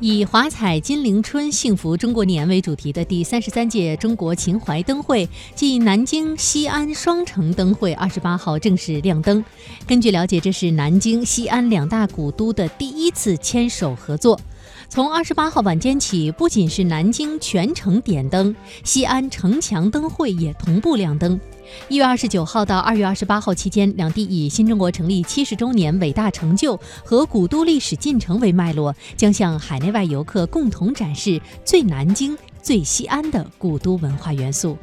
以“华彩金陵春，幸福中国年”为主题的第三十三届中国秦淮灯会暨南京、西安双城灯会二十八号正式亮灯。根据了解，这是南京、西安两大古都的第一次牵手合作。从二十八号晚间起，不仅是南京全城点灯，西安城墙灯会也同步亮灯。一月二十九号到二月二十八号期间，两地以新中国成立七十周年伟大成就和古都历史进程为脉络，将向海内外游客共同展示最南京、最西安的古都文化元素。